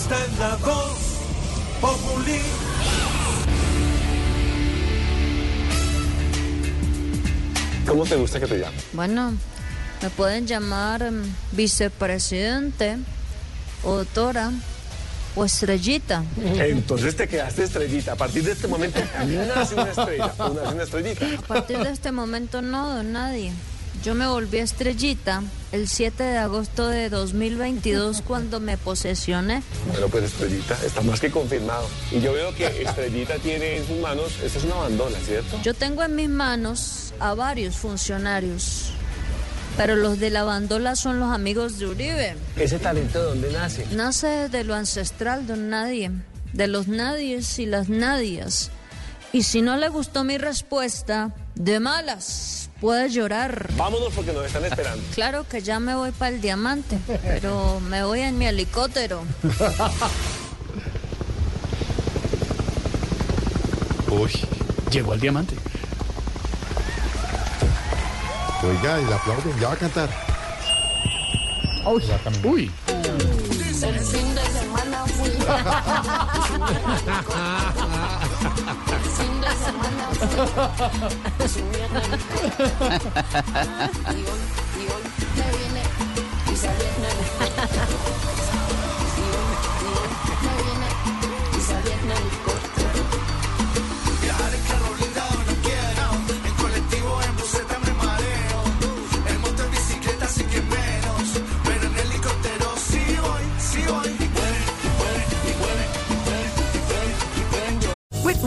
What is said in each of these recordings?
Está en la voz Populi. ¿Cómo te gusta que te llame? Bueno, me pueden llamar em, vicepresidente, o doctora, o estrellita. Entonces te quedaste estrellita. A partir de este momento nace una estrella. o nace una estrellita. A partir de este momento no, don nadie. Yo me volví estrellita el 7 de agosto de 2022 cuando me posesioné. Bueno, pues estrellita está más que confirmado. Y yo veo que estrellita tiene en sus manos, esta es una bandola, ¿cierto? Yo tengo en mis manos a varios funcionarios, pero los de la bandola son los amigos de Uribe. ¿Ese talento de dónde nace? Nace de lo ancestral, don Nadie, de los nadies y las nadias. Y si no le gustó mi respuesta, de malas, puede llorar. Vámonos porque nos están esperando. Claro que ya me voy para el diamante, pero me voy en mi helicóptero. Uy, llegó al diamante. Oiga, y le aplauden, ya va a cantar. Uy, El fin de semana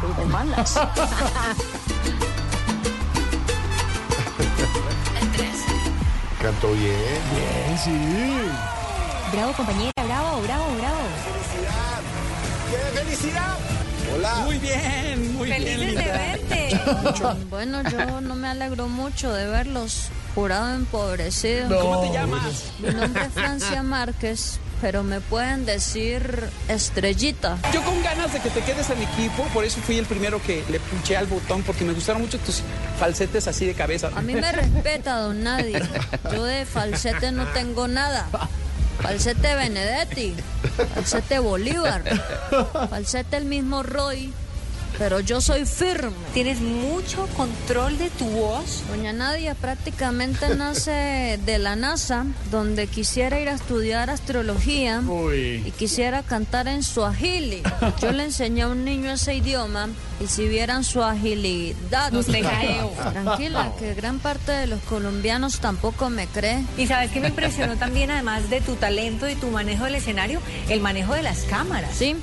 De malas. Cantó bien. bien, sí. Bravo, compañera, bravo, bravo, bravo. ¡Qué felicidad! Hola. Muy bien, muy bien. Felices de linda. verte. Bueno, yo no me alegro mucho de verlos. Jurado empobrecido. ¿Cómo te llamas? Mi nombre es Francia Márquez, pero me pueden decir estrellita. Yo con ganas de que te quedes en mi equipo, por eso fui el primero que le punché al botón, porque me gustaron mucho tus falsetes así de cabeza. A mí me respeta, don Nadie. Yo de falsete no tengo nada. Falsete Benedetti, falsete Bolívar, falsete el mismo Roy, pero yo soy firme. Tienes mucho control de tu voz. Doña Nadia prácticamente nace de la NASA, donde quisiera ir a estudiar astrología y quisiera cantar en suajili. Yo le enseñé a un niño ese idioma y si vieran su agilidad. Tranquila, que gran parte de los colombianos tampoco me cree. Y sabes que me impresionó también, además de tu talento y tu manejo del escenario, el manejo de las cámaras. Sí,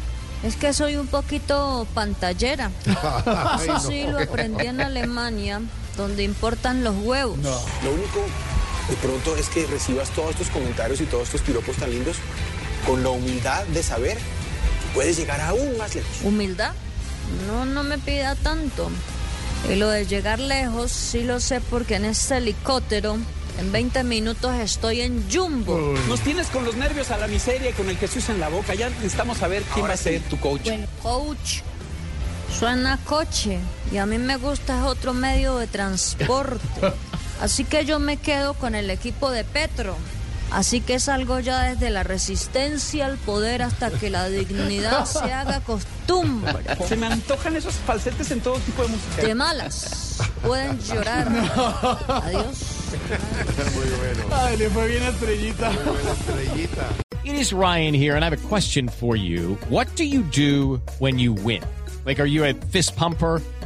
es que soy un poquito pantallera. Eso sí lo aprendí en Alemania, donde importan los huevos. Lo único de pronto es que recibas todos estos comentarios y todos estos piropos tan lindos con la humildad de saber que puedes llegar aún más lejos. ¿Humildad? No, no me pida tanto. Y lo de llegar lejos, sí lo sé porque en este helicóptero, en 20 minutos estoy en Jumbo. Nos tienes con los nervios a la miseria y con el Jesús en la boca. Ya necesitamos saber quién va a ser tu coach. Coach, suena coche y a mí me gusta es otro medio de transporte. Así que yo me quedo con el equipo de Petro. Así que salgo ya desde la resistencia al poder hasta que la dignidad se haga costumbre. Se me antojan esos falsetes en todo tipo de música. De malas, pueden llorar. Adiós. Ay, le fue bien a Estrellita. Estrellita. It is Ryan here, and I have a question for you. What do you do when you win? Like, are you a fist pumper?